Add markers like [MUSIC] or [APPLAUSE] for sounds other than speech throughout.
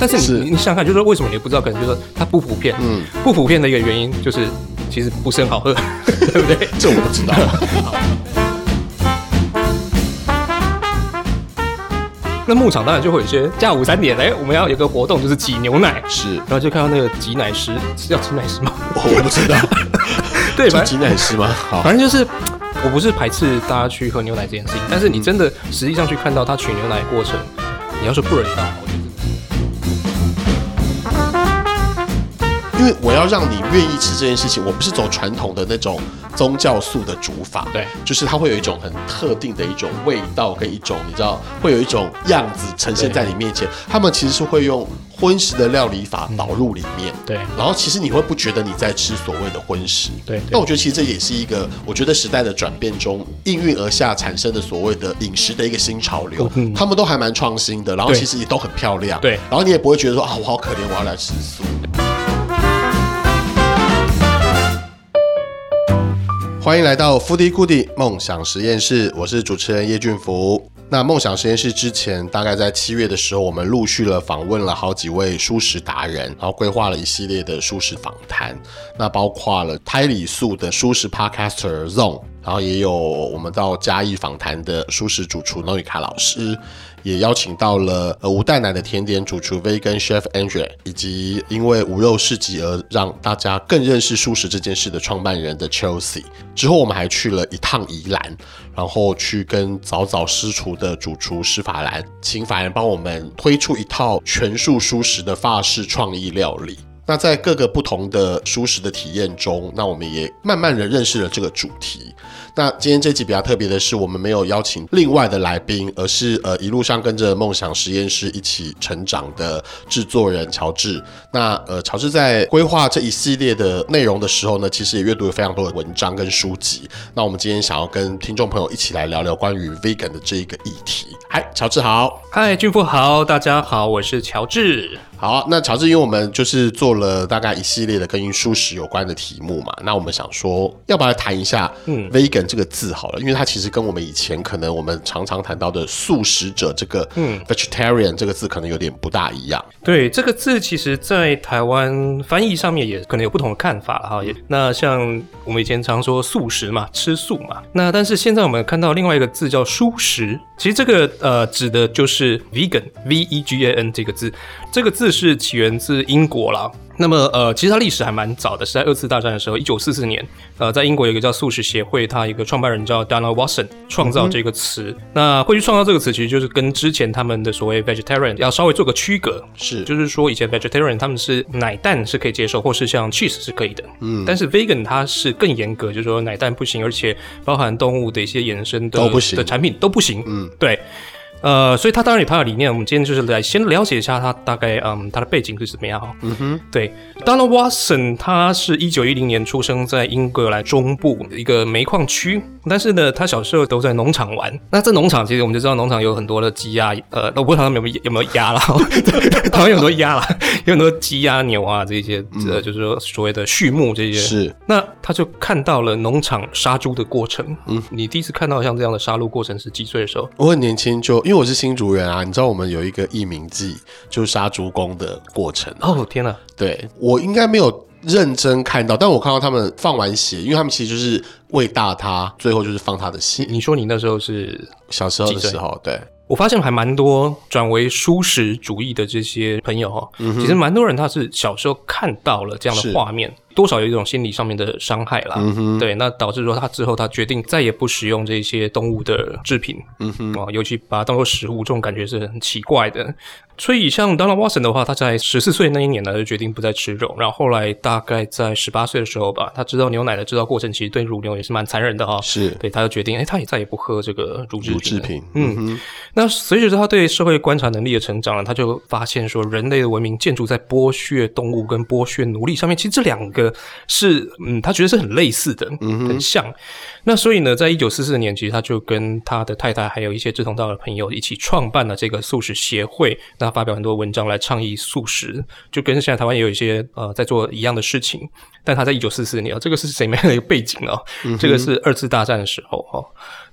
但是你是你想想看，就是说为什么你不知道？可能就是说它不普遍。嗯，不普遍的一个原因就是其实不是很好喝，对不对？[LAUGHS] 这我不知道。[LAUGHS] 那牧场当然就会有一些下午三点，哎，我们要有个活动，就是挤牛奶。是，然后就看到那个挤奶师，是要挤奶师吗？我不知道。[LAUGHS] 对，反正挤奶师吗？好，反正就是。我不是排斥大家去喝牛奶这件事情，但是你真的实际上去看到他取牛奶的过程，你要说不人道，因为我要让你愿意吃这件事情，我不是走传统的那种宗教素的煮法，对，就是它会有一种很特定的一种味道跟一种你知道会有一种样子呈现在你面前，他们其实是会用。荤食的料理法导入里面，嗯，对，然后其实你会不觉得你在吃所谓的荤食，对，那我觉得其实这也是一个，我觉得时代的转变中应运而下产生的所谓的饮食的一个新潮流，嗯，他们都还蛮创新的，然后其实也都很漂亮，对，然后你也不会觉得说啊，我好可怜，我要来吃素。欢迎来到 Foodie Goodie 梦想实验室，我是主持人叶俊福。那梦想实验室之前，大概在七月的时候，我们陆续了访问了好几位蔬食达人，然后规划了一系列的蔬食访谈。那包括了胎里素的蔬食 Podcaster Zone 然后也有我们到嘉义访谈的蔬食主厨 Noika 老师。也邀请到了呃无蛋奶的甜点主厨 Vegan Chef Andre，以及因为无肉市集而让大家更认识蔬食这件事的创办人的 Chelsea。之后我们还去了一趟宜兰，然后去跟早早私厨的主厨施法兰，请法兰帮我们推出一套全素蔬食的法式创意料理。那在各个不同的蔬食的体验中，那我们也慢慢的认识了这个主题。那今天这集比较特别的是，我们没有邀请另外的来宾，而是呃一路上跟着梦想实验室一起成长的制作人乔治。那呃乔治在规划这一系列的内容的时候呢，其实也阅读了非常多的文章跟书籍。那我们今天想要跟听众朋友一起来聊聊关于 vegan 的这一个议题。嗨，乔治好。嗨，俊富好，大家好，我是乔治。好，那乔治，因为我们就是做了大概一系列的跟素食有关的题目嘛，那我们想说，要不要来谈一下嗯 vegan 这个字好了，因为它其实跟我们以前可能我们常常谈到的素食者这个嗯 vegetarian 这个字可能有点不大一样。对，这个字其实在台湾翻译上面也可能有不同的看法哈。也那像我们以前常说素食嘛，吃素嘛，那但是现在我们看到另外一个字叫蔬食，其实这个呃指的就是 vegan v e g a n 这个字，这个字。是起源自英国啦。那么，呃，其实它历史还蛮早的，是在二次大战的时候，一九四四年，呃，在英国有一个叫素食协会，它一个创办人叫 Donald Watson 创造这个词。嗯、那会去创造这个词，其实就是跟之前他们的所谓 vegetarian 要稍微做个区隔，是，就是说以前 vegetarian 他们是奶蛋是可以接受，或是像 cheese 是可以的，嗯，但是 vegan 它是更严格，就是说奶蛋不行，而且包含动物的一些衍生的都不行。的产品都不行，嗯，对。呃，所以他当然有他的理念。我们今天就是来先了解一下他大概，嗯，他的背景是怎么样哈。嗯哼，对，Donald Watson，他是一九一零年出生在英格兰中部一个煤矿区，但是呢，他小时候都在农场玩。那在农场其实我们就知道，农场有很多的鸡鸭，呃，我不知道他们有没有 [LAUGHS] 有没有鸭啦，台湾有很多鸭啦，有很多鸡鸭牛啊这些，呃，就是说所谓的畜牧这些。是。那他就看到了农场杀猪的过程。嗯，你第一次看到像这样的杀戮过程是几岁的时候？我很年轻就。因为我是新竹人啊，你知道我们有一个义民祭，就是杀猪公的过程。哦，天哪！对，我应该没有认真看到，但我看到他们放完血，因为他们其实就是喂大他，最后就是放他的血。你说你那时候是小时候的时候，对。我发现还蛮多转为蔬食主义的这些朋友哈，嗯、其实蛮多人他是小时候看到了这样的画面，多少有一种心理上面的伤害啦。嗯、对，那导致说他之后他决定再也不使用这些动物的制品，嗯哼，啊，尤其把它当做食物，这种感觉是很奇怪的。所以像 Donald Watson 的话，他在十四岁那一年呢，就决定不再吃肉。然后后来大概在十八岁的时候吧，他知道牛奶的制造过程其实对乳牛也是蛮残忍的哈。是，对，他就决定，哎，他也再也不喝这个乳制品。品嗯，那随着他对社会观察能力的成长呢，他就发现说，人类的文明建筑在剥削动物跟剥削奴隶上面，其实这两个是，嗯，他觉得是很类似的，嗯，很像。那所以呢，在一九四四年，其实他就跟他的太太还有一些志同道合的朋友一起创办了这个素食协会。那发表很多文章来倡议素食，就跟现在台湾也有一些呃在做一样的事情。但他在一九四四年啊，这个是什么样的一个背景呢？嗯、这个是二次大战的时候哈，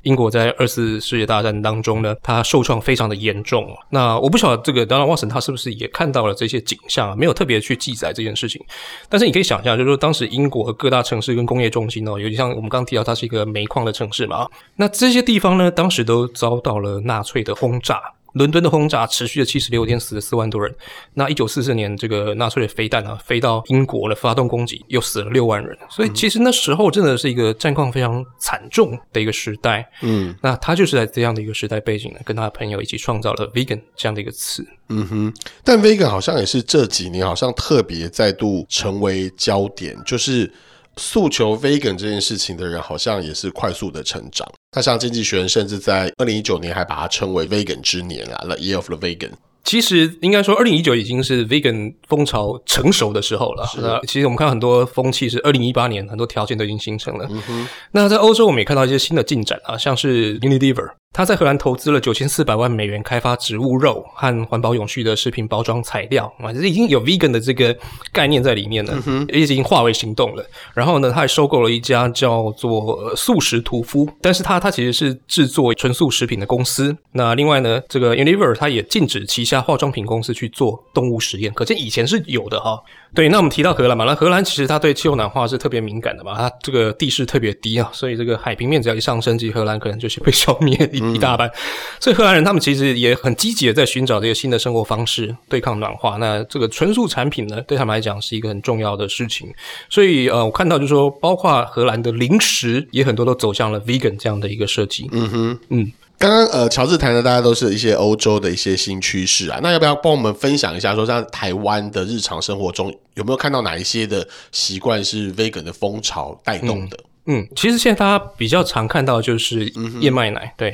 英国在二次世界大战当中呢，它受创非常的严重。那我不晓得这个 Donald Watson 他是不是也看到了这些景象啊？没有特别去记载这件事情，但是你可以想象，就是说当时英国和各大城市跟工业中心哦，尤其像我们刚刚提到，它是一个煤矿的城市嘛，那这些地方呢，当时都遭到了纳粹的轰炸。伦敦的轰炸持续了七十六天，死了四万多人。那一九四四年，这个纳粹的飞弹啊，飞到英国了，发动攻击，又死了六万人。所以其实那时候真的是一个战况非常惨重的一个时代。嗯，那他就是在这样的一个时代背景呢，跟他的朋友一起创造了 “vegan” 这样的一个词。嗯哼，但 “vegan” 好像也是这几年好像特别再度成为焦点，就是。诉求 vegan 这件事情的人，好像也是快速的成长。那像经济学人，甚至在二零一九年还把它称为 vegan 之年啊，the year of the vegan。其实应该说，二零一九已经是 vegan 风潮成熟的时候了。是的。其实我们看很多风气是二零一八年，很多条件都已经形成了。嗯哼。那在欧洲，我们也看到一些新的进展啊，像是 Unilever。他在荷兰投资了九千四百万美元开发植物肉和环保永续的食品包装材料啊，这已经有 vegan 的这个概念在里面了，嗯、也已经化为行动了。然后呢，他还收购了一家叫做素食屠夫，但是他他其实是制作纯素食品的公司。那另外呢，这个 Unilever 他也禁止旗下化妆品公司去做动物实验，可见以前是有的哈。对，那我们提到荷兰嘛，那荷兰其实它对气候暖化是特别敏感的嘛，它这个地势特别低啊，所以这个海平面只要一上升，其实荷兰可能就是 [LAUGHS] 被消灭一一大半。嗯、所以荷兰人他们其实也很积极的在寻找这个新的生活方式，对抗暖化。那这个纯素产品呢，对他们来讲是一个很重要的事情。所以呃，我看到就是说，包括荷兰的零食也很多都走向了 vegan 这样的一个设计。嗯哼，嗯。刚刚呃，乔治谈的大家都是一些欧洲的一些新趋势啊，那要不要帮我们分享一下，说像台湾的日常生活中有没有看到哪一些的习惯是 vegan 的风潮带动的？嗯，嗯，其实现在大家比较常看到就是燕麦奶，对，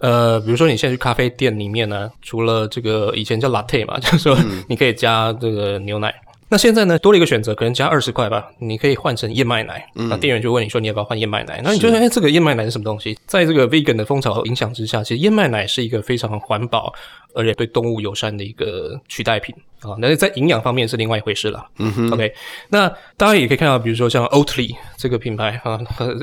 呃，比如说你现在去咖啡店里面呢，除了这个以前叫 latte 嘛，就是说你可以加这个牛奶。那现在呢，多了一个选择，可能加二十块吧，你可以换成燕麦奶。嗯，那店员就问你说，你要不要换燕麦奶？那你觉得，哎，这个燕麦奶是什么东西？在这个 vegan 的风潮影响之下，其实燕麦奶是一个非常环保，而且对动物友善的一个取代品。啊，那是在营养方面是另外一回事了。嗯哼，OK，那大家也可以看到，比如说像 Oatly 这个品牌啊，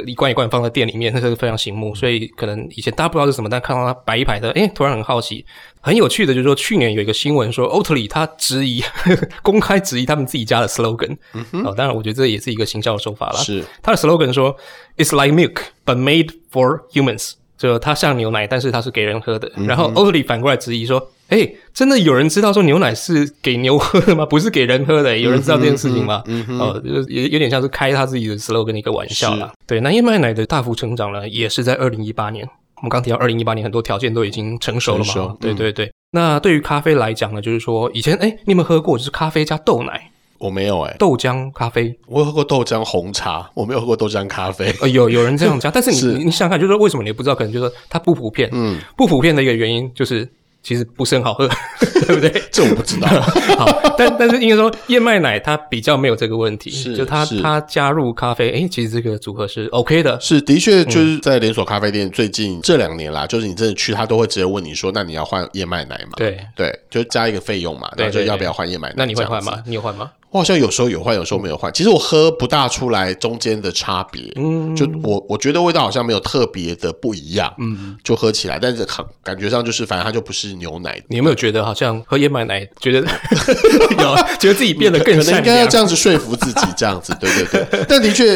一罐一罐放在店里面，那是非常醒目。所以可能以前大家不知道是什么，但看到它摆一排的，诶，突然很好奇。很有趣的，就是说去年有一个新闻说，Oatly 它质疑呵呵，[LAUGHS] 公开质疑他们自己家的 slogan。嗯哼，啊，当然我觉得这也是一个行销的手法了。是，它的 slogan 说，It's like milk but made for humans。就它像牛奶，但是它是给人喝的。嗯、然后 Oatly 反过来质疑说：“诶、欸，真的有人知道说牛奶是给牛喝的吗？[LAUGHS] 不是给人喝的？有人知道这件事情吗？”嗯嗯、哦，就是有有点像是开他自己的 slogan 的一个玩笑啦。对，那燕麦奶的大幅成长呢，也是在二零一八年。我们刚提到二零一八年，很多条件都已经成熟了嘛。熟对对对。嗯、那对于咖啡来讲呢，就是说以前诶，你有没有喝过？就是咖啡加豆奶。我没有哎、欸，豆浆咖啡，我有喝过豆浆红茶，我没有喝过豆浆咖啡。呃，有有人这样加，但是你 [LAUGHS] 是你想想看，就是说为什么你不知道？可能就是说它不普遍，嗯，不普遍的一个原因就是其实不是很好喝，[LAUGHS] 对不对？这我不知道。[LAUGHS] 好，但但是应该说燕麦奶它比较没有这个问题，是就它它加入咖啡，哎，其实这个组合是 OK 的。是的确就是在连锁咖啡店最近这两年啦，就是你真的去，他都会直接问你说，那你要换燕麦奶吗？对对，就加一个费用嘛，那，就要不要换燕麦奶？那你会换吗？你有换吗？我好像有时候有换，有时候没有换。其实我喝不大出来中间的差别，嗯，就我我觉得味道好像没有特别的不一样，嗯，就喝起来，但是感感觉上就是反正它就不是牛奶。你有没有觉得好像喝燕麦奶，觉得 [LAUGHS] 有觉得自己变得更可能应该要这样子说服自己这样子，对对对。但的确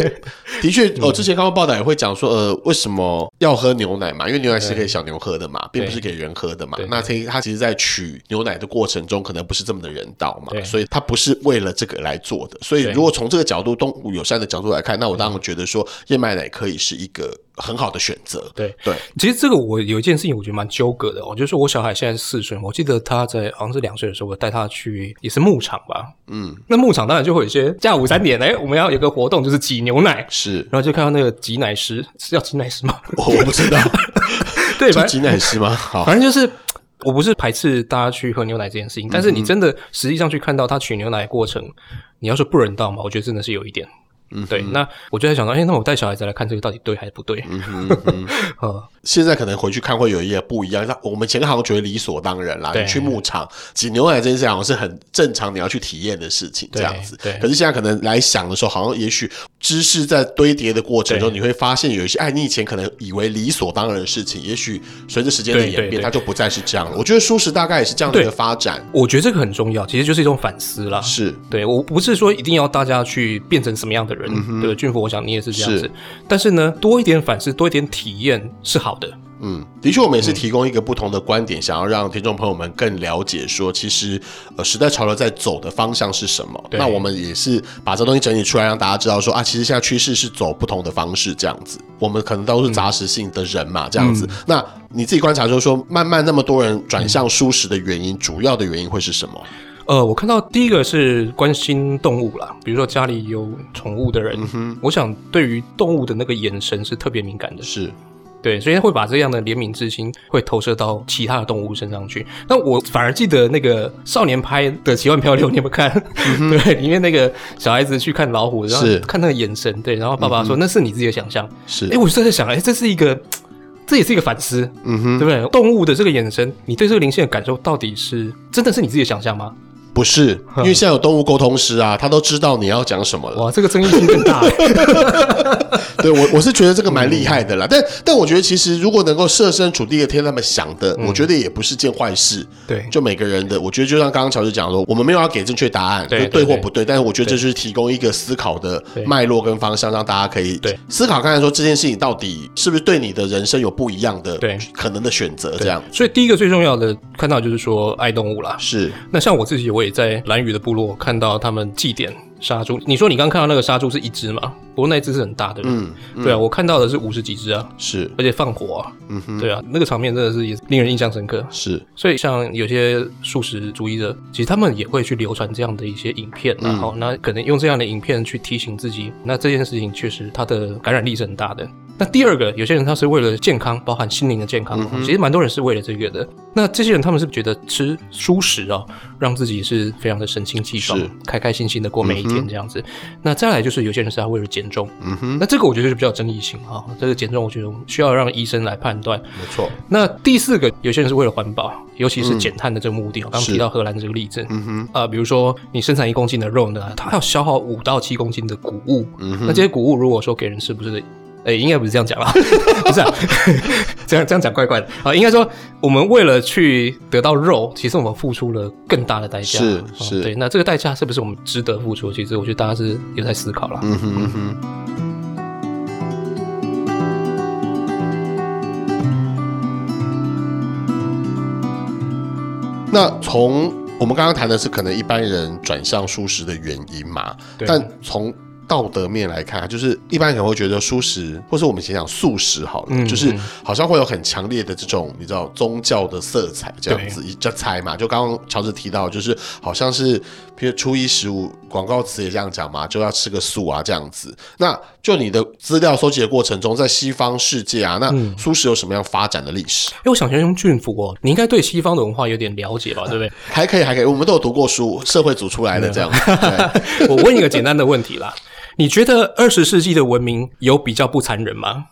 的确，我之前看过报道也会讲说，呃，为什么要喝牛奶嘛？因为牛奶是给小牛喝的嘛，并不是给人喝的嘛。那它它其实在取牛奶的过程中，可能不是这么的人道嘛，所以它不是为了这个。来做的，所以如果从这个角度，动物友善的角度来看，那我当然觉得说燕麦奶可以是一个很好的选择。对对，其实这个我有一件事情，我觉得蛮纠葛的。我就是我小孩现在是四岁，我记得他在好像是两岁的时候，我带他去也是牧场吧。嗯，那牧场当然就会有一些下午三点，哎，我们要有个活动，就是挤牛奶。是，然后就看到那个挤奶师，是要挤奶师吗？我不知道。[LAUGHS] 对，[LAUGHS] 挤奶师吗？好，反正就是。我不是排斥大家去喝牛奶这件事情，但是你真的实际上去看到他取牛奶的过程，你要说不人道嘛？我觉得真的是有一点。嗯，对。那我就在想到，哎，那我带小孩子来看这个到底对还是不对？[LAUGHS] 现在可能回去看会有一些不一样。那我们前好像觉得理所当然啦，你去牧场挤牛奶这件事好像是很正常，你要去体验的事情这样子。对。对可是现在可能来想的时候，好像也许知识在堆叠的过程中，你会发现有一些哎，你以前可能以为理所当然的事情，也许随着时间的演变，它就不再是这样了。我觉得舒适大概也是这样的一个发展。我觉得这个很重要，其实就是一种反思啦。是对，我不是说一定要大家去变成什么样的人，嗯、对俊福，我想你也是这样子。是但是呢，多一点反思，多一点体验是好的。嗯，的确，我们也是提供一个不同的观点，嗯、想要让听众朋友们更了解说，其实呃，时代潮流在走的方向是什么。那我们也是把这东西整理出来，让大家知道说啊，其实现在趋势是走不同的方式，这样子。我们可能都是杂食性的人嘛，嗯、这样子。嗯、那你自己观察就是说，慢慢那么多人转向舒适的原因，嗯、主要的原因会是什么？呃，我看到第一个是关心动物啦，比如说家里有宠物的人，嗯、哼我想对于动物的那个眼神是特别敏感的，是。对，所以他会把这样的怜悯之心会投射到其他的动物身上去。那我反而记得那个少年拍的《奇幻漂流》，你有没有看？嗯、[LAUGHS] 对，里面那个小孩子去看老虎，然后看那个眼神，对，然后爸爸说、嗯、那是你自己的想象。是，哎，我就在想，哎，这是一个，这也是一个反思，嗯哼，对不对？动物的这个眼神，你对这个灵性的感受，到底是真的是你自己的想象吗？不是，[LAUGHS] 因为现在有动物沟通师啊，他都知道你要讲什么了。哇，这个争议性更大。[LAUGHS] 对我，我是觉得这个蛮厉害的啦。嗯、但但我觉得，其实如果能够设身处地的替他们想的，嗯、我觉得也不是件坏事。对，就每个人的，我觉得就像刚刚乔治讲说，我们没有要给正确答案，对，对或不对。但是我觉得这就是提供一个思考的脉络跟方向，让大家可以思考看看说这件事情到底是不是对你的人生有不一样的对可能的选择。这样，所以第一个最重要的看到就是说爱动物啦。是，那像我自己，我也。在蓝雨的部落看到他们祭典杀猪，你说你刚看到那个杀猪是一只吗？不过那一只是很大的，对啊，我看到的是五十几只啊，是，而且放火啊，嗯哼，对啊，那个场面真的是也令人印象深刻，是。所以像有些素食主义者，其实他们也会去流传这样的一些影片，然后、嗯、那可能用这样的影片去提醒自己，那这件事情确实它的感染力是很大的。那第二个，有些人他是为了健康，包含心灵的健康，嗯、其实蛮多人是为了这个的。那这些人他们是觉得吃蔬食啊，让自己是非常的神清气爽，开开心心的过每一天这样子。嗯、那再来就是有些人是他为了减重，嗯哼，那这个我觉得是比较争议性哈。这个减重我觉得需要让医生来判断，没错错。那第四个，有些人是为了环保，尤其是减碳的这个目的。我刚刚提到荷兰这个例子，嗯哼，啊、呃，比如说你生产一公斤的肉呢，它要消耗五到七公斤的谷物，嗯哼，那这些谷物如果说给人吃，不是？哎，应该不是这样讲吧，[LAUGHS] 不是啊，[LAUGHS] 这样这样讲怪怪的啊。应该说，我们为了去得到肉，其实我们付出了更大的代价。是是，对。那这个代价是不是我们值得付出？其实我觉得大家是有在思考了。嗯哼嗯哼。那从我们刚刚谈的是可能一般人转向素食的原因嘛？但从道德面来看，就是一般可能会觉得素食，或是我们先讲素食好了，嗯、就是好像会有很强烈的这种你知道宗教的色彩这样子，就猜嘛。就刚刚乔治提到，就是好像是比如初一十五广告词也这样讲嘛，就要吃个素啊这样子。那就你的资料搜集的过程中，在西方世界啊，那素食有什么样发展的历史？哎、嗯，我想先用俊福哦，你应该对西方的文化有点了解吧，对不对？[LAUGHS] 还可以，还可以，我们都有读过书，社会组出来的这样子。[LAUGHS] 我问一个简单的问题啦。你觉得二十世纪的文明有比较不残忍吗？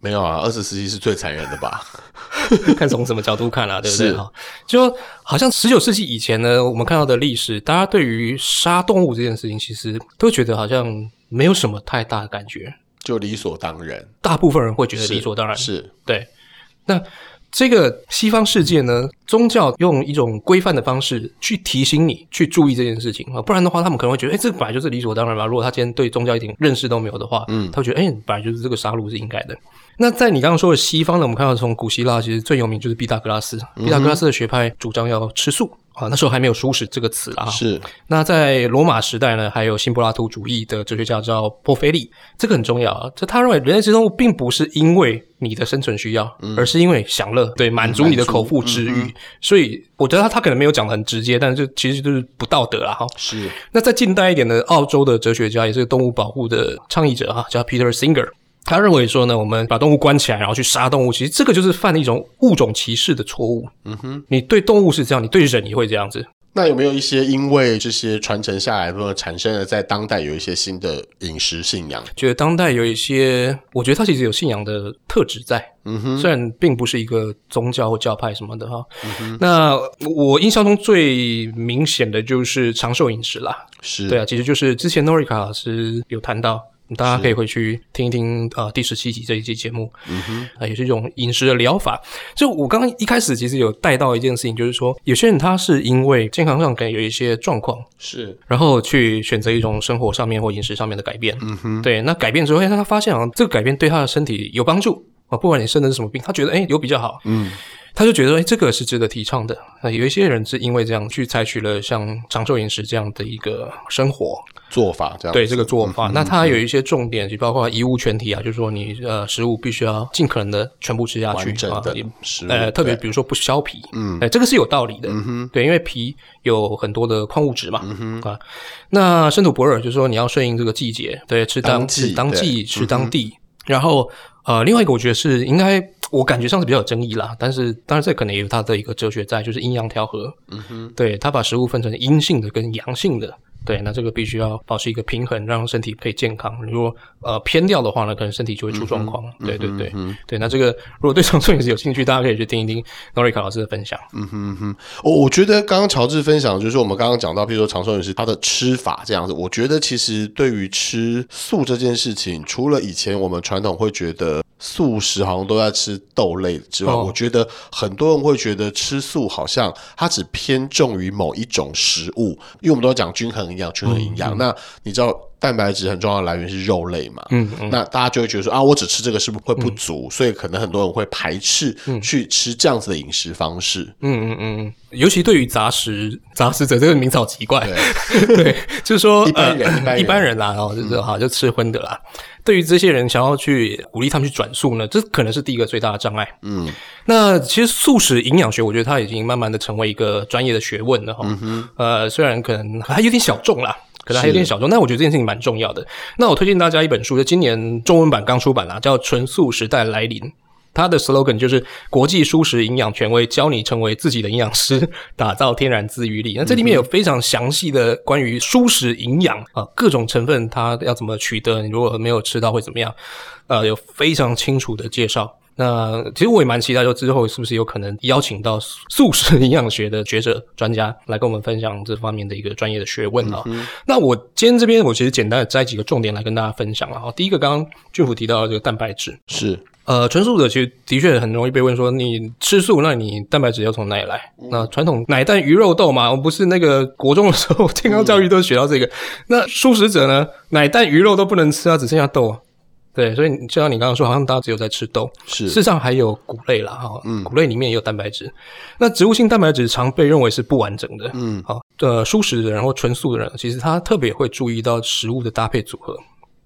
没有啊，二十世纪是最残忍的吧？[LAUGHS] 看从什么角度看啊，对不对？是就好像十九世纪以前呢，我们看到的历史，大家对于杀动物这件事情，其实都觉得好像没有什么太大的感觉，就理所当然。大部分人会觉得理所当然，是，是对。那这个西方世界呢，宗教用一种规范的方式去提醒你去注意这件事情啊，不然的话，他们可能会觉得，哎，这个本来就是理所当然吧。如果他今天对宗教一点认识都没有的话，嗯，他会觉得，哎，本来就是这个杀戮是应该的。那在你刚刚说的西方呢，我们看到从古希腊其实最有名就是毕达哥拉斯，毕达哥拉斯的学派主张要吃素。啊，那时候还没有“舒适”这个词啊。是。那在罗马时代呢，还有新柏拉图主义的哲学家叫波菲利，这个很重要啊。就他认为人类之动物并不是因为你的生存需要，嗯、而是因为享乐，对，满足你的口腹之欲。嗯、所以我觉得他他可能没有讲的很直接，但是就其实就是不道德了。哈。是。那在近代一点的澳洲的哲学家，也是个动物保护的倡议者哈，叫 Peter Singer。他认为说呢，我们把动物关起来，然后去杀动物，其实这个就是犯了一种物种歧视的错误。嗯哼，你对动物是这样，你对人也会这样子。那有没有一些因为这些传承下来，或者产生了在当代有一些新的饮食信仰？觉得当代有一些，我觉得它其实有信仰的特质在。嗯哼，虽然并不是一个宗教或教派什么的哈。嗯哼，那我印象中最明显的就是长寿饮食啦。是，对啊，其实就是之前 Norika 老师有谈到。大家可以回去听一听啊、呃，第十七集这一期节目，嗯哼，啊，也是一种饮食的疗法。就我刚刚一开始其实有带到一件事情，就是说有些人他是因为健康上可能有一些状况，是，然后去选择一种生活上面或饮食上面的改变，嗯哼，对，那改变之后，他发现啊，这个改变对他的身体有帮助啊，不管你生的是什么病，他觉得诶有比较好，嗯。他就觉得，哎，这个是值得提倡的。那有一些人是因为这样去采取了像长寿饮食这样的一个生活。做法，这样对这个做法。嗯、那它有一些重点，就包括遗物全体啊，就是说你呃食物必须要尽可能的全部吃下去，完整的食物，呃，特别比如说不削皮，嗯，哎，这个是有道理的，嗯哼，对，因为皮有很多的矿物质嘛，嗯哼。啊。那身土博尔就是说你要顺应这个季节，对，吃当季当季吃当地，嗯、然后呃，另外一个我觉得是应该。我感觉上是比较有争议啦，但是当然这可能也有它的一个哲学在，就是阴阳调和。嗯哼，对，他把食物分成阴性的跟阳性的。对，那这个必须要保持一个平衡，让身体可以健康。如果呃偏掉的话呢，可能身体就会出状况。嗯、对对对、嗯，对。那这个如果对长寿饮食有兴趣，大家可以去听一听 Norika 老师的分享。嗯哼哼，我我觉得刚刚乔治分享就是我们刚刚讲到，譬如说长寿饮食它的吃法这样子，我觉得其实对于吃素这件事情，除了以前我们传统会觉得素食好像都在吃豆类之外，哦、我觉得很多人会觉得吃素好像它只偏重于某一种食物，因为我们都讲均衡。营养均衡营养，那你知道蛋白质很重要的来源是肉类嘛？嗯嗯，那大家就会觉得说啊，我只吃这个是不是会不足？嗯、所以可能很多人会排斥去吃这样子的饮食方式。嗯嗯嗯，尤其对于杂食杂食者这个名草奇怪，对，[LAUGHS] 对就是说 [LAUGHS] 一般人、呃、一般人。啦，哦，就是好就吃荤的啦。嗯、对于这些人想要去鼓励他们去转素呢，这可能是第一个最大的障碍。嗯，那其实素食营养学，我觉得它已经慢慢的成为一个专业的学问了哈。嗯哼，呃，虽然可能还有点小众啦。可能还有点小众，但我觉得这件事情蛮重要的。那我推荐大家一本书，就今年中文版刚出版啦，叫《纯素时代来临》。它的 slogan 就是“国际蔬食营养权威，教你成为自己的营养师，[LAUGHS] 打造天然自愈力”。那这里面有非常详细的关于蔬食营养啊，各种成分它要怎么取得，你如果没有吃到会怎么样？呃，有非常清楚的介绍。那其实我也蛮期待，就之后是不是有可能邀请到素食营养学的学者专家来跟我们分享这方面的一个专业的学问啊、嗯。那我今天这边我其实简单的摘几个重点来跟大家分享了哈。第一个，刚刚俊甫提到的这个蛋白质是呃纯素者其实的确很容易被问说，你吃素，那你蛋白质要从哪里来？嗯、那传统奶蛋鱼肉豆嘛，我们不是那个国中的时候健康教育都学到这个。嗯、那素食者呢，奶蛋鱼肉都不能吃啊，只剩下豆啊。对，所以就像你刚刚说，好像大家只有在吃豆，是事实上还有谷类啦，哈，嗯，谷类里面也有蛋白质。那植物性蛋白质常被认为是不完整的，嗯，好，呃，素食的人或纯素的人，其实他特别会注意到食物的搭配组合。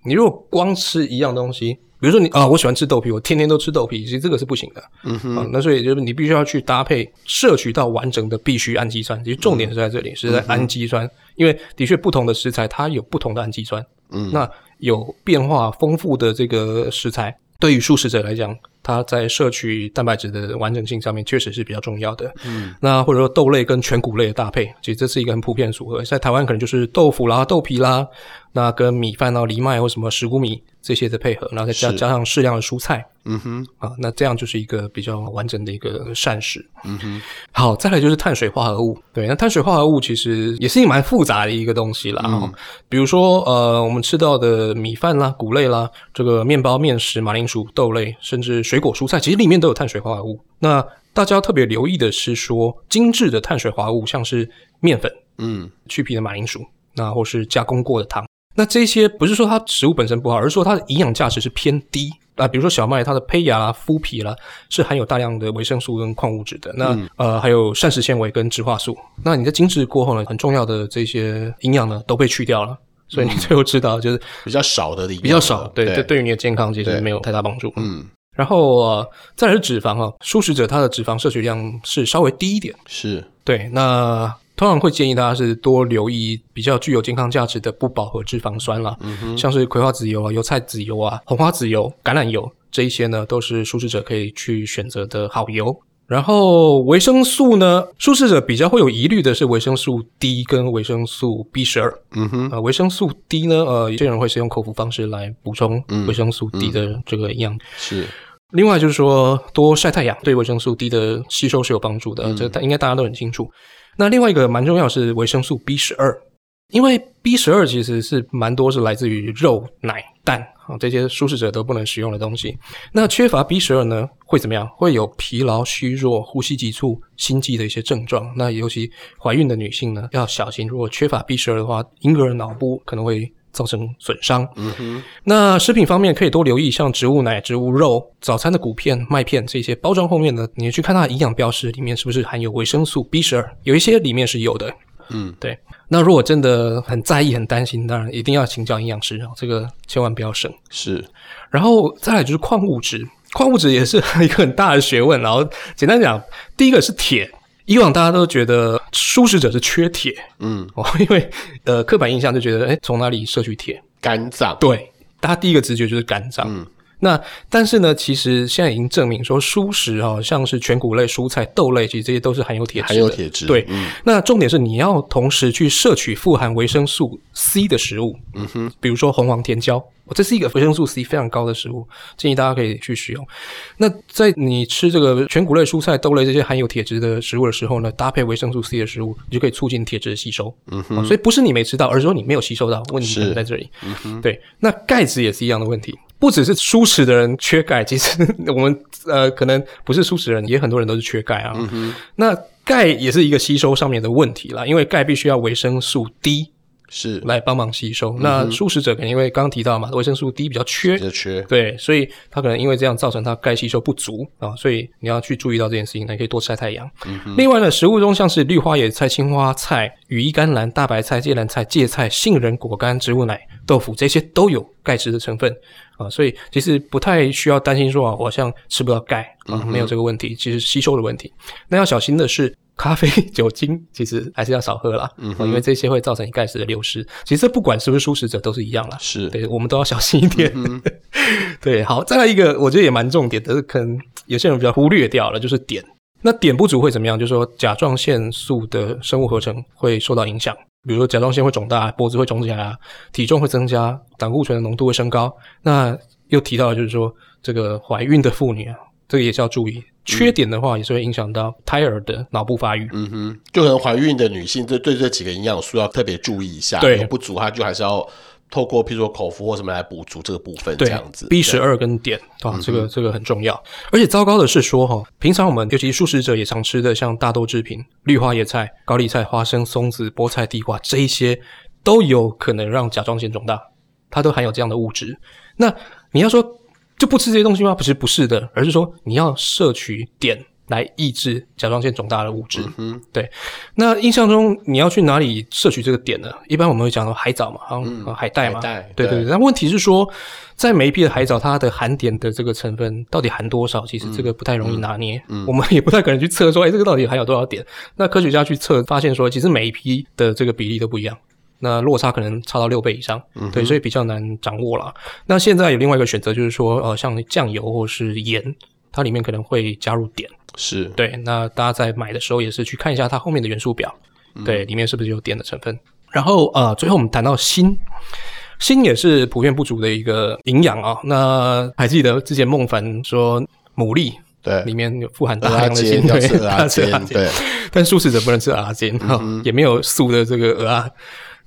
你如果光吃一样东西，比如说你啊，我喜欢吃豆皮，我天天都吃豆皮，其实这个是不行的，嗯哼，啊，那所以就是你必须要去搭配，摄取到完整的必需氨基酸。其实重点是在这里，嗯、是在氨基酸，因为的确不同的食材它有不同的氨基酸，嗯，那。有变化丰富的这个食材，对于素食者来讲，它在摄取蛋白质的完整性上面确实是比较重要的。嗯，那或者说豆类跟全谷类的搭配，其实这是一个很普遍的组合。在台湾可能就是豆腐啦、豆皮啦，那跟米饭啊、藜麦或什么石谷米这些的配合，然后再加加上适量的蔬菜。嗯哼，啊，那这样就是一个比较完整的一个膳食。嗯哼，好，再来就是碳水化合物。对，那碳水化合物其实也是一个蛮复杂的一个东西啦。嗯，比如说呃，我们吃到的米饭啦、谷类啦、这个面包、面食、马铃薯、豆类，甚至水果、蔬菜，其实里面都有碳水化合物。那大家要特别留意的是说，精致的碳水化合物，像是面粉、嗯，去皮的马铃薯，那或是加工过的糖。那这些不是说它食物本身不好，而是说它的营养价值是偏低啊。比如说小麦，它的胚芽啦、麸皮啦，是含有大量的维生素跟矿物质的。那、嗯、呃，还有膳食纤维跟植化素。那你在精致过后呢，很重要的这些营养呢都被去掉了，所以你最后知道就是比较少的比较少，对，这对于你的健康其实没有太大帮助。嗯，然后呃，再来是脂肪啊，素食者他的脂肪摄取量是稍微低一点，是对。那通常会建议大家是多留意比较具有健康价值的不饱和脂肪酸啦，嗯哼，像是葵花籽油啊、油菜籽油啊、红花籽油、橄榄油这一些呢，都是素食者可以去选择的好油。然后维生素呢，素食者比较会有疑虑的是维生素 D 跟维生素 B 十二。嗯哼，呃，维生素 D 呢，呃，有些人会是用口服方式来补充维生素 D 的这个营养。是。另外就是说，多晒太阳对维生素 D 的吸收是有帮助的，嗯、这应该大家都很清楚。那另外一个蛮重要是维生素 B 十二，因为 B 十二其实是蛮多是来自于肉、奶、蛋啊。这些素食者都不能使用的东西，那缺乏 B 十二呢，会怎么样？会有疲劳、虚弱、呼吸急促、心悸的一些症状。那尤其怀孕的女性呢，要小心，如果缺乏 B 十二的话，婴儿脑部可能会造成损伤。嗯哼。那食品方面可以多留意，像植物奶、植物肉、早餐的谷片、麦片这些包装后面的，你去看它的营养标识里面是不是含有维生素 B 十二？有一些里面是有的。嗯，对。那如果真的很在意、很担心，当然一定要请教营养师啊，这个千万不要省。是，然后再来就是矿物质，矿物质也是一个很大的学问。然后简单讲，第一个是铁，以往大家都觉得素食者是缺铁，嗯，哦，[LAUGHS] 因为呃刻板印象就觉得，哎，从哪里摄取铁？肝脏。对，大家第一个直觉就是肝脏。嗯。那但是呢，其实现在已经证明说，蔬食哈，像是全谷类、蔬菜、豆类，其实这些都是含有铁质的。含有铁质。对，嗯、那重点是你要同时去摄取富含维生素 C 的食物。嗯哼，比如说红黄甜椒，这是一个维生素 C 非常高的食物，建议大家可以去使用。那在你吃这个全谷类、蔬菜、豆类这些含有铁质的食物的时候呢，搭配维生素 C 的食物，你就可以促进铁质的吸收。嗯哼，所以不是你没吃到，而是说你没有吸收到，问题在这里。嗯哼，对，那钙质也是一样的问题。不只是素食的人缺钙，其实 [LAUGHS] 我们呃可能不是素食人，也很多人都是缺钙啊。嗯。那钙也是一个吸收上面的问题啦，因为钙必须要维生素 D。是来帮忙吸收。那素食者可能因为刚刚提到嘛，维生素 D 比较缺，比较缺，对，所以他可能因为这样造成他钙吸收不足啊，所以你要去注意到这件事情，那你可以多晒太阳。嗯。另外呢，食物中像是绿花野菜、青花菜、羽衣甘蓝、大白菜、芥蓝菜、芥菜、杏仁果干、植物奶、豆腐这些都有钙质的成分啊，所以其实不太需要担心说啊，我好像吃不到钙啊，没有这个问题，其实吸收的问题。那要小心的是。咖啡、酒精其实还是要少喝啦，嗯，因为这些会造成钙质的流失。其实不管是不是素食者都是一样啦，是对，我们都要小心一点。嗯、[LAUGHS] 对，好，再来一个，我觉得也蛮重点的，可能有些人比较忽略掉了，就是碘。那碘不足会怎么样？就是说甲状腺素的生物合成会受到影响，比如说甲状腺会肿大，脖子会肿起来啊，体重会增加，胆固醇的浓度会升高。那又提到就是说，这个怀孕的妇女啊，这个也是要注意。缺点的话，也是会影响到胎儿的脑部发育。嗯哼，就可能怀孕的女性，这对这几个营养素要特别注意一下。对，不足，她就还是要透过譬如说口服或什么来补足这个部分，这样子。B 十二跟碘啊，这个这个很重要。而且糟糕的是说哈，平常我们尤其素食者也常吃的，像大豆制品、绿花椰菜、高丽菜、花生、松子、菠菜、地瓜这一些，都有可能让甲状腺肿大，它都含有这样的物质。那你要说。就不吃这些东西吗？不是，不是的，而是说你要摄取碘来抑制甲状腺肿大的物质。嗯，对。那印象中你要去哪里摄取这个碘呢？一般我们会讲到海藻嘛，好像、嗯、海带嘛。海带。对对对。那问题是说，在每一批的海藻，它的含碘的这个成分到底含多少？其实这个不太容易拿捏。嗯。嗯，[LAUGHS] 我们也不太可能去测说，哎，这个到底含有多少碘？那科学家去测，发现说，其实每一批的这个比例都不一样。那落差可能差到六倍以上，嗯、对，所以比较难掌握了。那现在有另外一个选择，就是说，呃，像酱油或是盐，它里面可能会加入碘，是对。那大家在买的时候也是去看一下它后面的元素表，嗯、对，里面是不是有碘的成分。然后呃，最后我们谈到锌，锌也是普遍不足的一个营养啊。那还记得之前孟凡说牡蛎对里面有富含大量的锌，对，[LAUGHS] 但素食者不能吃鹅肝，哈、嗯，也没有素的这个鹅啊。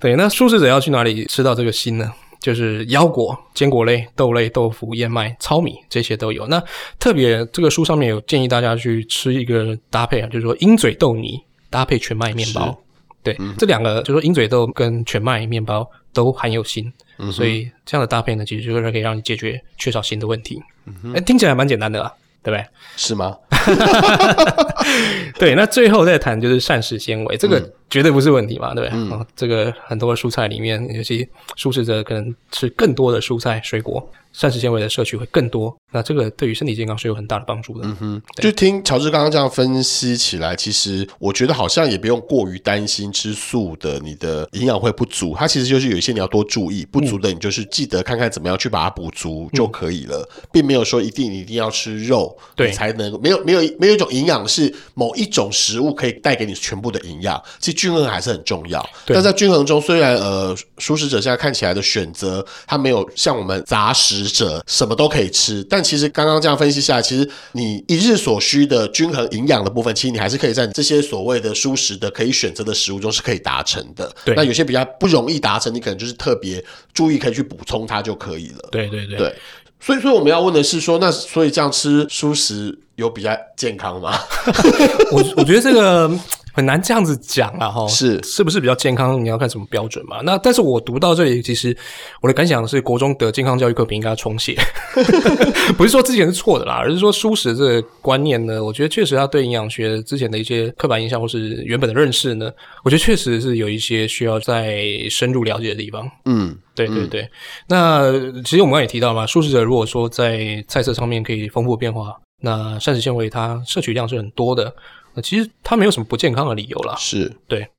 对，那素食者要去哪里吃到这个锌呢？就是腰果、坚果类、豆类、豆腐、燕麦、糙米这些都有。那特别这个书上面有建议大家去吃一个搭配啊，就是说鹰嘴豆泥搭配全麦面包。是对，嗯、这两个就是说鹰嘴豆跟全麦面包都含有锌，嗯、所以这样的搭配呢，其实就是可以让你解决缺少锌的问题。嗯哼，哎，听起来蛮简单的啦，对不对？是吗？[LAUGHS] 对，那最后再谈就是膳食纤维，这个绝对不是问题嘛，对不对？嗯、哦，这个很多蔬菜里面，尤其素食者可能吃更多的蔬菜水果。膳食纤维的摄取会更多，那这个对于身体健康是有很大的帮助的。嗯哼，就听乔治刚刚这样分析起来，其实我觉得好像也不用过于担心吃素的你的营养会不足。它其实就是有一些你要多注意，不足的你就是记得看看怎么样去把它补足就可以了，嗯、并没有说一定你一定要吃肉，对，才能没有没有没有一种营养是某一种食物可以带给你全部的营养。其实均衡还是很重要。但在均衡中，虽然呃，素食者现在看起来的选择，它没有像我们杂食。者什么都可以吃，但其实刚刚这样分析下来，其实你一日所需的均衡营养的部分，其实你还是可以在这些所谓的蔬食的可以选择的食物中是可以达成的。对，那有些比较不容易达成，你可能就是特别注意可以去补充它就可以了。对对对对，所以说我们要问的是说，那所以这样吃蔬食有比较健康吗？[LAUGHS] 我我觉得这个。很难这样子讲啊，哈，是是不是比较健康？你要看什么标准嘛？那但是我读到这里，其实我的感想是，国中的健康教育课本应该要重写，[LAUGHS] 不是说之前是错的啦，而是说蔬食这个观念呢，我觉得确实它对营养学之前的一些刻板印象或是原本的认识呢，我觉得确实是有一些需要再深入了解的地方。嗯，对对对。嗯、那其实我们刚才也提到嘛，素食者如果说在菜色上面可以丰富变化，那膳食纤维它摄取量是很多的。那其实它没有什么不健康的理由啦，是对。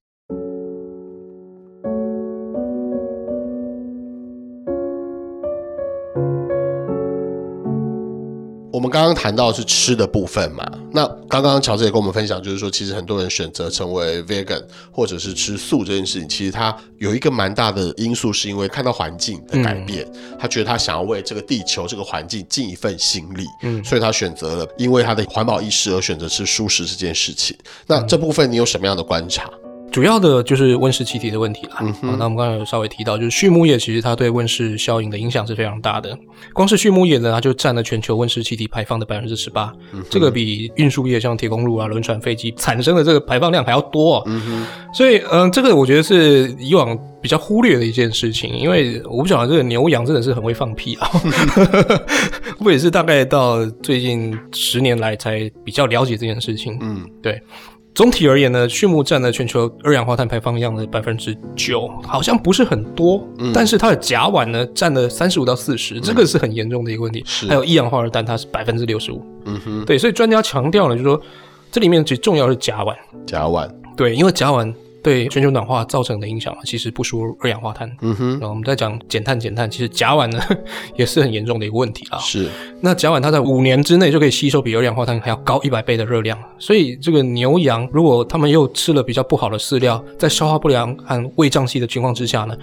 们刚刚谈到的是吃的部分嘛，那刚刚乔治也跟我们分享，就是说其实很多人选择成为 vegan 或者是吃素这件事情，其实他有一个蛮大的因素，是因为看到环境的改变，嗯、他觉得他想要为这个地球这个环境尽一份心力，嗯，所以他选择了因为他的环保意识而选择吃素食这件事情。那这部分你有什么样的观察？主要的就是温室气体的问题啦。那我们刚才有稍微提到，就是畜牧业其实它对温室效应的影响是非常大的。光是畜牧业呢，它就占了全球温室气体排放的百分之十八。嗯，这个比运输业像铁公路啊、轮船、飞机产生的这个排放量还要多。嗯，所以嗯，这个我觉得是以往比较忽略的一件事情，因为我不晓得这个牛羊真的是很会放屁啊。[LAUGHS] 我也是大概到最近十年来才比较了解这件事情。嗯，对。总体而言呢，畜牧占了全球二氧化碳排放量的百分之九，好像不是很多，嗯、但是它的甲烷呢占了三十五到四十，这个是很严重的一个问题。是，还有一氧化二氮，它是百分之六十五。嗯哼，对，所以专家强调了，就是说这里面最重要的是甲烷。甲烷，对，因为甲烷。对全球暖化造成的影响其实不输二氧化碳。嗯哼，然后我们在讲减碳减碳，其实甲烷呢也是很严重的一个问题啊。是，那甲烷它在五年之内就可以吸收比二氧化碳还要高一百倍的热量，所以这个牛羊如果它们又吃了比较不好的饲料，在消化不良和胃胀气的情况之下呢，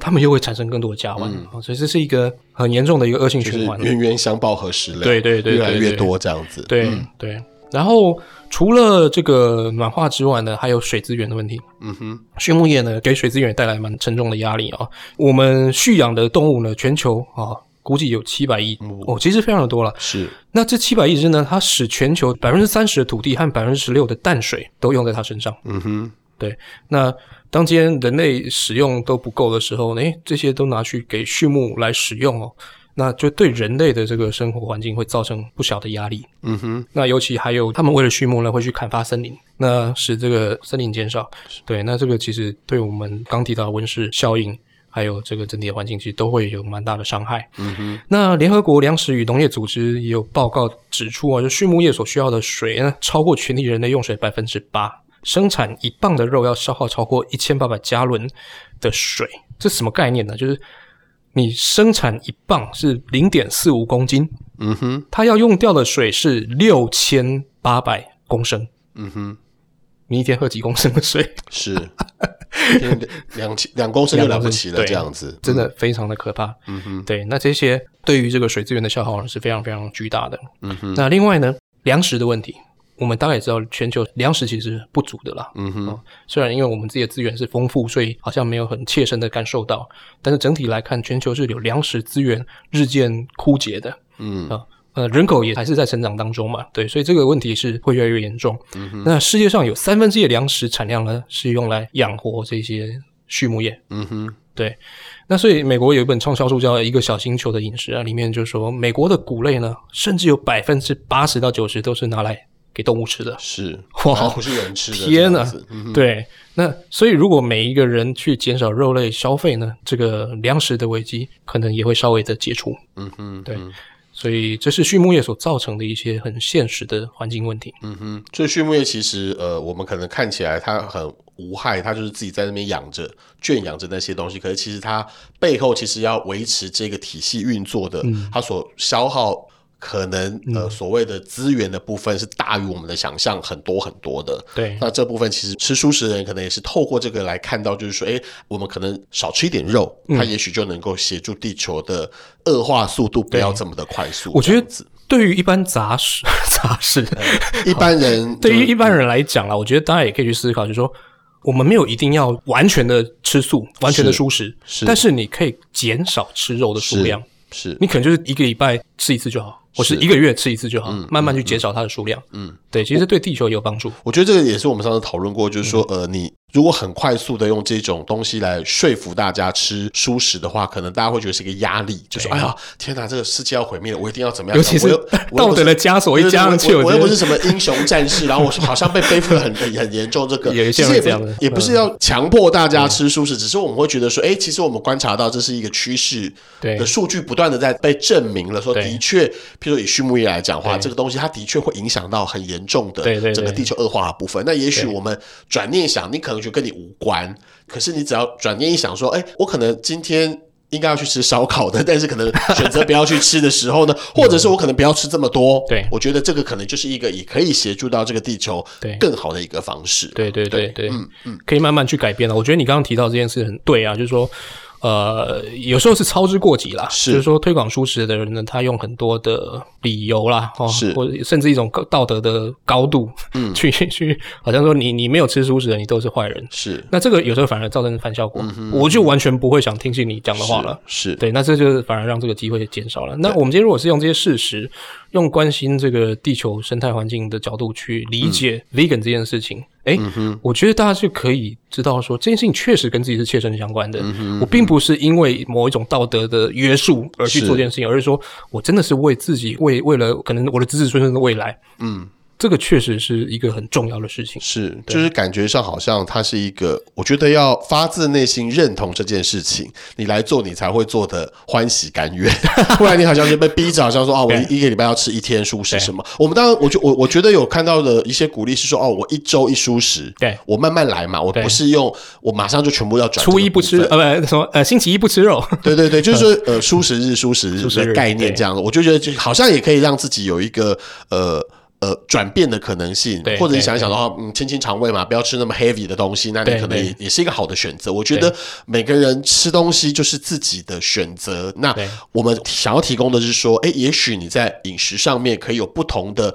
他们又会产生更多的甲烷，嗯、所以这是一个很严重的一个恶性循环，冤冤相报何时了？对对对，对，对，对，越来越多这样子。对、嗯、对。然后除了这个暖化之外呢，还有水资源的问题。嗯哼，畜牧业呢给水资源带来蛮沉重的压力啊。我们畜养的动物呢，全球啊估计有七百亿哦，其实非常的多了。是，那这七百亿只呢，它使全球百分之三十的土地和百分之十六的淡水都用在它身上。嗯哼，对。那当今天人类使用都不够的时候，诶，这些都拿去给畜牧来使用哦。那就对人类的这个生活环境会造成不小的压力。嗯哼。那尤其还有他们为了畜牧呢，会去砍伐森林，那使这个森林减少。对，那这个其实对我们刚提到的温室效应，还有这个整体的环境，其实都会有蛮大的伤害。嗯哼。那联合国粮食与农业组织也有报告指出啊，就畜牧业所需要的水呢，超过全体人类用水百分之八，生产一磅的肉要消耗超过一千八百加仑的水，这什么概念呢？就是。你生产一磅是零点四五公斤，嗯哼，它要用掉的水是六千八百公升，嗯哼，你一天喝几公升的水？是，两千两公升就了不起了，这样子，真的非常的可怕，嗯哼，对，那这些对于这个水资源的消耗是非常非常巨大的，嗯哼，那另外呢，粮食的问题。我们大概也知道，全球粮食其实不足的啦。嗯哼、哦，虽然因为我们自己的资源是丰富，所以好像没有很切身的感受到，但是整体来看，全球是有粮食资源日渐枯竭的。嗯啊，呃，人口也还是在成长当中嘛。对，所以这个问题是会越来越严重。嗯哼，那世界上有三分之一的粮食产量呢，是用来养活这些畜牧业。嗯哼，对。那所以美国有一本畅销书叫《一个小星球的饮食》啊，里面就说美国的谷类呢，甚至有百分之八十到九十都是拿来给动物吃的。是哇，不是人吃的。天哪！嗯、对，那所以如果每一个人去减少肉类消费呢，这个粮食的危机可能也会稍微的解除。嗯哼，对。所以这是畜牧业所造成的一些很现实的环境问题。嗯哼，所以畜牧业其实呃，我们可能看起来它很无害，它就是自己在那边养着、圈养着那些东西。可是其实它背后其实要维持这个体系运作的，嗯、它所消耗。可能呃，所谓的资源的部分是大于我们的想象很多很多的。对，那这部分其实吃素食的人可能也是透过这个来看到，就是说，哎，我们可能少吃一点肉，嗯、它也许就能够协助地球的恶化速度不要这么的快速。我觉得，对于一般杂食 [LAUGHS] 杂食、嗯，[LAUGHS] 一般人 [LAUGHS] 对于一般人来讲啦，我觉得大家也可以去思考，就是说，我们没有一定要完全的吃素，完全的素食，是，但是你可以减少吃肉的数量，是，是。你可能就是一个礼拜吃一次就好。我是一个月吃一次就好，嗯、慢慢去减少它的数量。嗯，对，其实对地球也有帮助。我觉得这个也是我们上次讨论过，就是说，嗯、呃，你。如果很快速的用这种东西来说服大家吃蔬食的话，可能大家会觉得是一个压力，就说：“哎呀，天哪，这个世界要毁灭了，我一定要怎么样？”尤其是道德的枷锁一加上去，我又不是什么英雄战士，[LAUGHS] 然后我好像被背负了很 [LAUGHS] 很严重这个。其实也不也不是要强迫大家吃蔬食，只是我们会觉得说：“哎，其实我们观察到这是一个趋势，的数据不断的在被证明了，说的确，譬如以畜牧业来讲的话，这个东西它的确会影响到很严重的整个地球恶化的部分。那也许我们转念想，你可能就跟你无关。”可是你只要转念一想，说，哎、欸，我可能今天应该要去吃烧烤的，但是可能选择不要去吃的时候呢，或者是我可能不要吃这么多。对，我觉得这个可能就是一个也可以协助到这个地球更好的一个方式。对对对对，嗯嗯，可以慢慢去改变了。我觉得你刚刚提到这件事很对啊，就是说。呃，有时候是操之过急啦，是。就是说推广蔬食的人呢，他用很多的理由啦，哦，是。或者甚至一种道德的高度，嗯，[LAUGHS] 去去，好像说你你没有吃素食的，你都是坏人，是。那这个有时候反而造成反效果，嗯、我就完全不会想听信你讲的话了，是，是。对，那这就是反而让这个机会减少了。那我们今天如果是用这些事实，用关心这个地球生态环境的角度去理解 vegan 这件事情，哎、我觉得大家是可以知道说，这件事情确实跟自己是切身相关的。嗯、我并不是因为某一种道德的约束而去做这件事情，而是说我真的是为自己，为为了可能我的子子孙孙的未来，嗯。这个确实是一个很重要的事情，是，就是感觉上好像它是一个，我觉得要发自内心认同这件事情，你来做，你才会做的欢喜甘愿，[LAUGHS] 不然你好像是被逼着，好像说啊，我一个礼拜要吃一天蔬食什么。我们当然，我觉我我觉得有看到的一些鼓励是说，哦，我一周一蔬食，对，我慢慢来嘛，我不是用我马上就全部要转，初一不吃，呃，不，什么呃，星期一不吃肉，对对对，[LAUGHS] 就是说呃，蔬食日、蔬食日的概念这样的，我就觉得就好像也可以让自己有一个呃。呃，转变的可能性，或者你想一想的话，嗯，清清肠胃嘛，不要吃那么 heavy 的东西，那你可能也也是一个好的选择。我觉得每个人吃东西就是自己的选择。那我们想要提供的是说，哎，也许你在饮食上面可以有不同的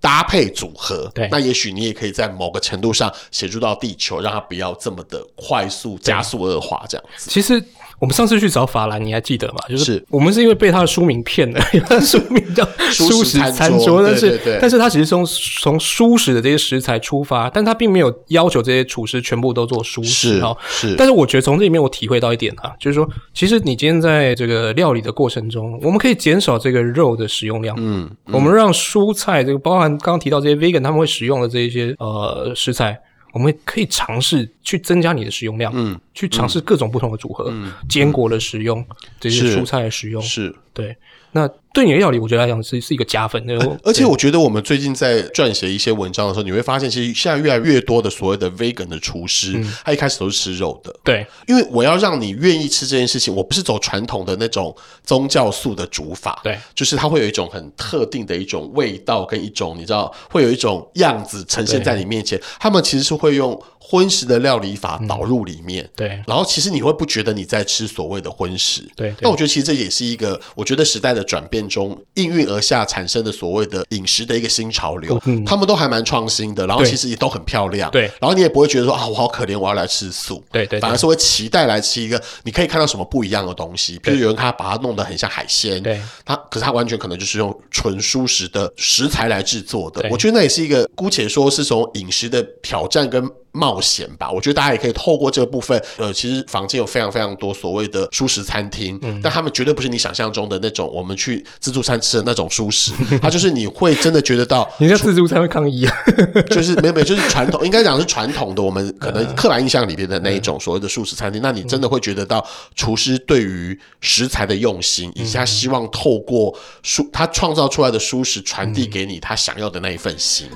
搭配组合，对，那也许你也可以在某个程度上协助到地球，让它不要这么的快速加速恶化，这样子。其实。我们上次去找法兰，你还记得吗？就是我们是因为被他的书名骗了，因 [LAUGHS] 为他的书名叫“舒食餐桌”，但是但是他其实从从舒食的这些食材出发，但他并没有要求这些厨师全部都做舒食啊。是，但是我觉得从这里面我体会到一点啊，就是说，其实你今天在这个料理的过程中，我们可以减少这个肉的使用量。嗯，我们让蔬菜这个包含刚刚提到这些 vegan 他们会使用的这一些呃食材。我们可以尝试去增加你的使用量，嗯，去尝试各种不同的组合，嗯，坚果的使用，这些蔬菜的使用，是，对，那。对你的料理，我觉得来讲是是一个加分的。而且我觉得我们最近在撰写一些文章的时候，你会发现，其实现在越来越多的所谓的 vegan 的厨师，嗯、他一开始都是吃肉的。对，因为我要让你愿意吃这件事情，我不是走传统的那种宗教素的煮法。对，就是它会有一种很特定的一种味道跟一种你知道会有一种样子呈现在你面前。他们其实是会用荤食的料理法导入里面。嗯、对，然后其实你会不觉得你在吃所谓的荤食。对，那我觉得其实这也是一个我觉得时代的转变。中应运而下产生的所谓的饮食的一个新潮流，嗯、他们都还蛮创新的，然后其实也都很漂亮，对，然后你也不会觉得说啊，我好可怜，我要来吃素，对，对对，反而是会期待来吃一个你可以看到什么不一样的东西，比如有人他把它弄得很像海鲜，对，他可是他完全可能就是用纯素食的食材来制作的，我觉得那也是一个姑且说是从饮食的挑战跟冒险吧。我觉得大家也可以透过这个部分，呃，其实房间有非常非常多所谓的蔬食餐厅，嗯，但他们绝对不是你想象中的那种我们去自助餐吃的那种蔬食，[LAUGHS] 它就是你会真的觉得到，[LAUGHS] 你在自助餐会抗议。啊，[LAUGHS] 就是没有没有，就是传统，应该讲是传统的，我们可能刻板印象里边的那一种所谓的素食餐厅，那你真的会觉得到厨师对于食材的用心，以及他希望透过舒他创造出来的舒适传递给你他想要的那一份心。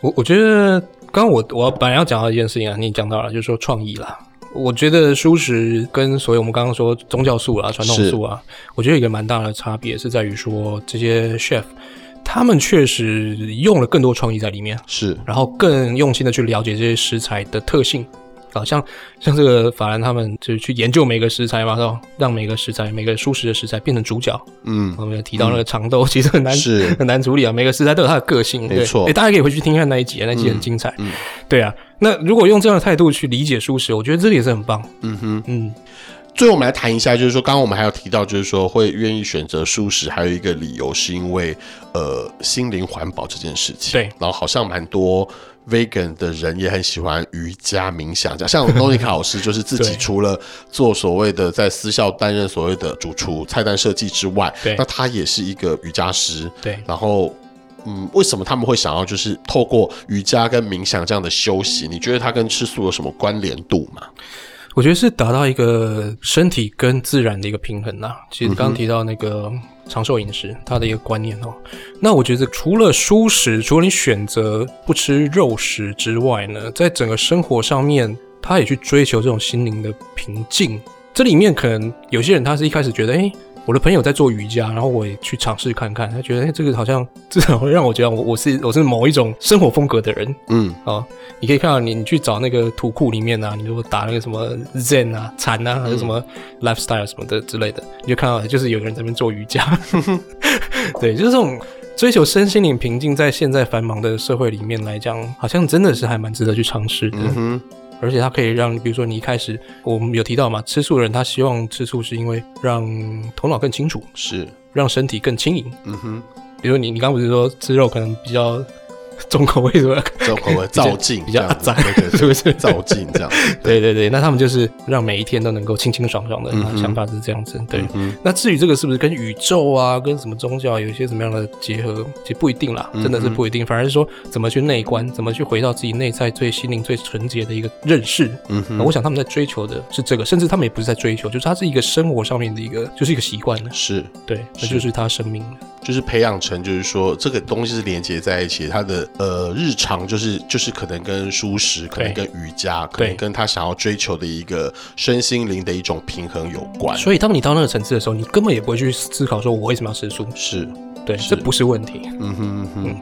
我我觉得刚刚我我本来要讲到一件事情啊，你讲到了，就是说创意啦。我觉得熟食跟所有我们刚刚说宗教素啊、传统素啊，我觉得有一个蛮大的差别是在于说这些 chef。他们确实用了更多创意在里面，是，然后更用心的去了解这些食材的特性，啊，像像这个法兰他们就是去研究每个食材嘛，是吧？让每个食材、每个蔬食的食材变成主角。嗯，我们有提到那个长豆，嗯、其实很难，是很难处理啊。每个食材都有它的个性，没错。哎，大家可以回去听一下那一集，那一集很精彩。嗯，嗯对啊。那如果用这样的态度去理解蔬食，我觉得这个也是很棒。嗯哼，嗯。最后我们来谈一下，就是说，刚刚我们还有提到，就是说会愿意选择素食，还有一个理由是因为，呃，心灵环保这件事情。对，然后好像蛮多 vegan 的人也很喜欢瑜伽冥想，这样像诺妮卡老师，就是自己除了做所谓的在私校担任所谓的主厨、菜单设计之外，对，那他也是一个瑜伽师。对，然后，嗯，为什么他们会想要就是透过瑜伽跟冥想这样的休息？你觉得它跟吃素有什么关联度吗？我觉得是达到一个身体跟自然的一个平衡呐。其实刚提到那个长寿饮食，它的一个观念哦。那我觉得除了蔬食，除了你选择不吃肉食之外呢，在整个生活上面，他也去追求这种心灵的平静。这里面可能有些人他是一开始觉得，哎。我的朋友在做瑜伽，然后我也去尝试看看，他觉得哎、欸，这个好像至少会让我觉得我我是我是某一种生活风格的人，嗯，哦，你可以看到你你去找那个图库里面啊，你如果打那个什么 Zen 啊、禅啊，还是什么 lifestyle 什么的之类的，你就看到就是有个人在那边做瑜伽，[LAUGHS] 对，就是这种追求身心灵平静，在现在繁忙的社会里面来讲，好像真的是还蛮值得去尝试的。嗯而且它可以让，比如说你一开始我们有提到嘛，吃素的人他希望吃素是因为让头脑更清楚，是让身体更轻盈。嗯哼，比如说你你刚不是说吃肉可能比较。[LAUGHS] 重口味什么？重口味，造境比较阿杂，是不是？造境这样。[LAUGHS] 对对对，那他们就是让每一天都能够清清爽爽的，想法是这样子。对，那至于这个是不是跟宇宙啊，跟什么宗教有一些什么样的结合，其实不一定啦，真的是不一定。反而是说怎么去内观，怎么去回到自己内在最心灵最纯洁的一个认识。嗯哼，我想他们在追求的是这个，甚至他们也不是在追求，就是它是一个生活上面的一个，就是一个习惯了。是对，那就是他生命了。就是培养成，就是说这个东西是连接在一起，它的呃日常就是就是可能跟舒适，可能跟瑜伽，可能跟他想要追求的一个身心灵的一种平衡有关。所以当你到那个层次的时候，你根本也不会去思考说我为什么要吃素，是对，这不是问题。嗯哼嗯哼。嗯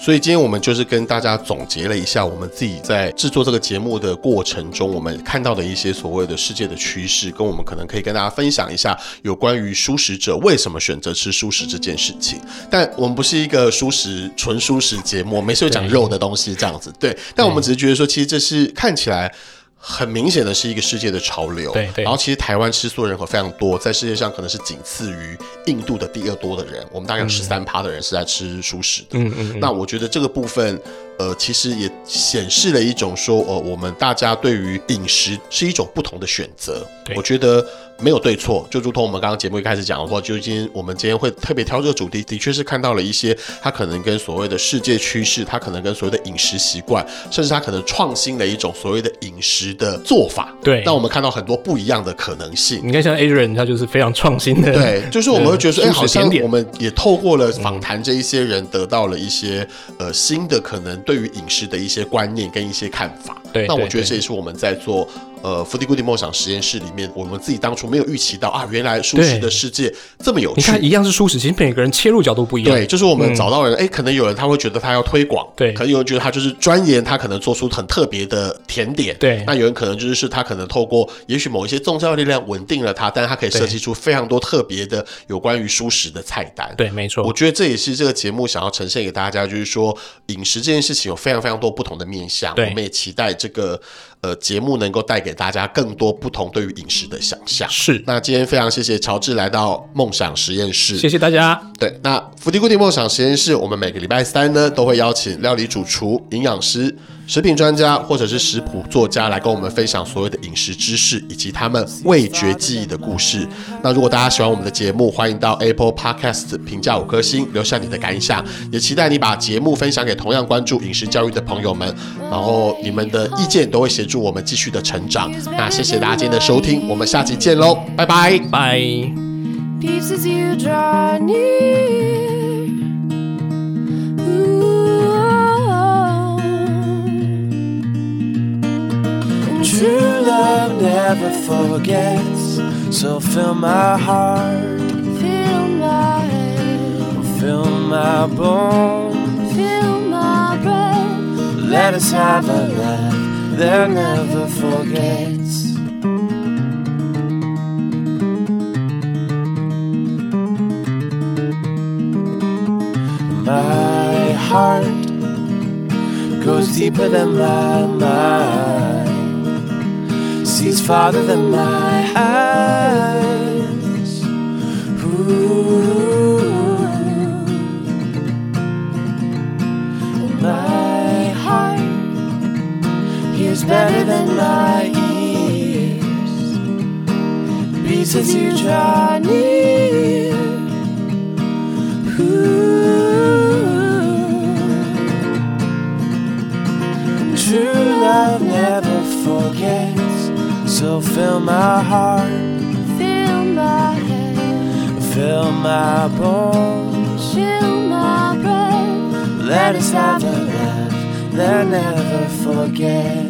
所以今天我们就是跟大家总结了一下我们自己在制作这个节目的过程中，我们看到的一些所谓的世界的趋势，跟我们可能可以跟大家分享一下有关于素食者为什么选择吃素食这件事情。但我们不是一个素食纯素食节目，没事讲肉的东西这样子。对，但我们只是觉得说，其实这是看起来。很明显的是一个世界的潮流，对对。然后其实台湾吃素的人口非常多，在世界上可能是仅次于印度的第二多的人。我们大概有十三趴的人是在吃素食的。嗯嗯。那我觉得这个部分，呃，其实也显示了一种说，呃，我们大家对于饮食是一种不同的选择。我觉得。没有对错，就如同我们刚刚节目一开始讲的话，就今天我们今天会特别挑这个主题，的确是看到了一些它可能跟所谓的世界趋势，它可能跟所谓的饮食习惯，甚至它可能创新了一种所谓的饮食的做法。对，让我们看到很多不一样的可能性。你看，像 Adrian 他就是非常创新的。对，就是我们会觉得说，[LAUGHS] 哎，好像我们也透过了访谈这一些人，得到了一些呃新的可能对于饮食的一些观念跟一些看法。对，那我觉得这也是我们在做。呃，Foodie-Goodie 梦想实验室里面，我们自己当初没有预期到啊，原来舒适的世界这么有趣。你看，一样是舒适，其实每个人切入角度不一样。对，就是我们找到人，哎、嗯，可能有人他会觉得他要推广，对，可能有人觉得他就是钻研，他可能做出很特别的甜点，对。那有人可能就是他可能透过也许某一些宗教力量稳定了他，但是他可以设计出非常多特别的有关于舒适的菜单。对，没错。我觉得这也是这个节目想要呈现给大家，就是说饮食这件事情有非常非常多不同的面向。对，我们也期待这个。呃，节目能够带给大家更多不同对于饮食的想象。是，那今天非常谢谢乔治来到梦想实验室，谢谢大家。对，那 Foodie-Goodie 梦想实验室，我们每个礼拜三呢都会邀请料理主厨、营养师。食品专家或者是食谱作家来跟我们分享所有的饮食知识以及他们味觉记忆的故事。那如果大家喜欢我们的节目，欢迎到 Apple Podcast 评价五颗星，留下你的感想，也期待你把节目分享给同样关注饮食教育的朋友们。然后你们的意见都会协助我们继续的成长。那谢谢大家今天的收听，我们下期见喽，拜拜拜。True love never forgets, so fill my heart, fill my head, fill my bones, fill my breath. Let us have a love that never forgets. My heart goes deeper than my mind farther than my eyes. Ooh. My heart hears better than my ears. Beats as you draw near. Ooh. So fill my heart, fill my head, fill my bones, fill my breath. Let us have a life they'll never forget.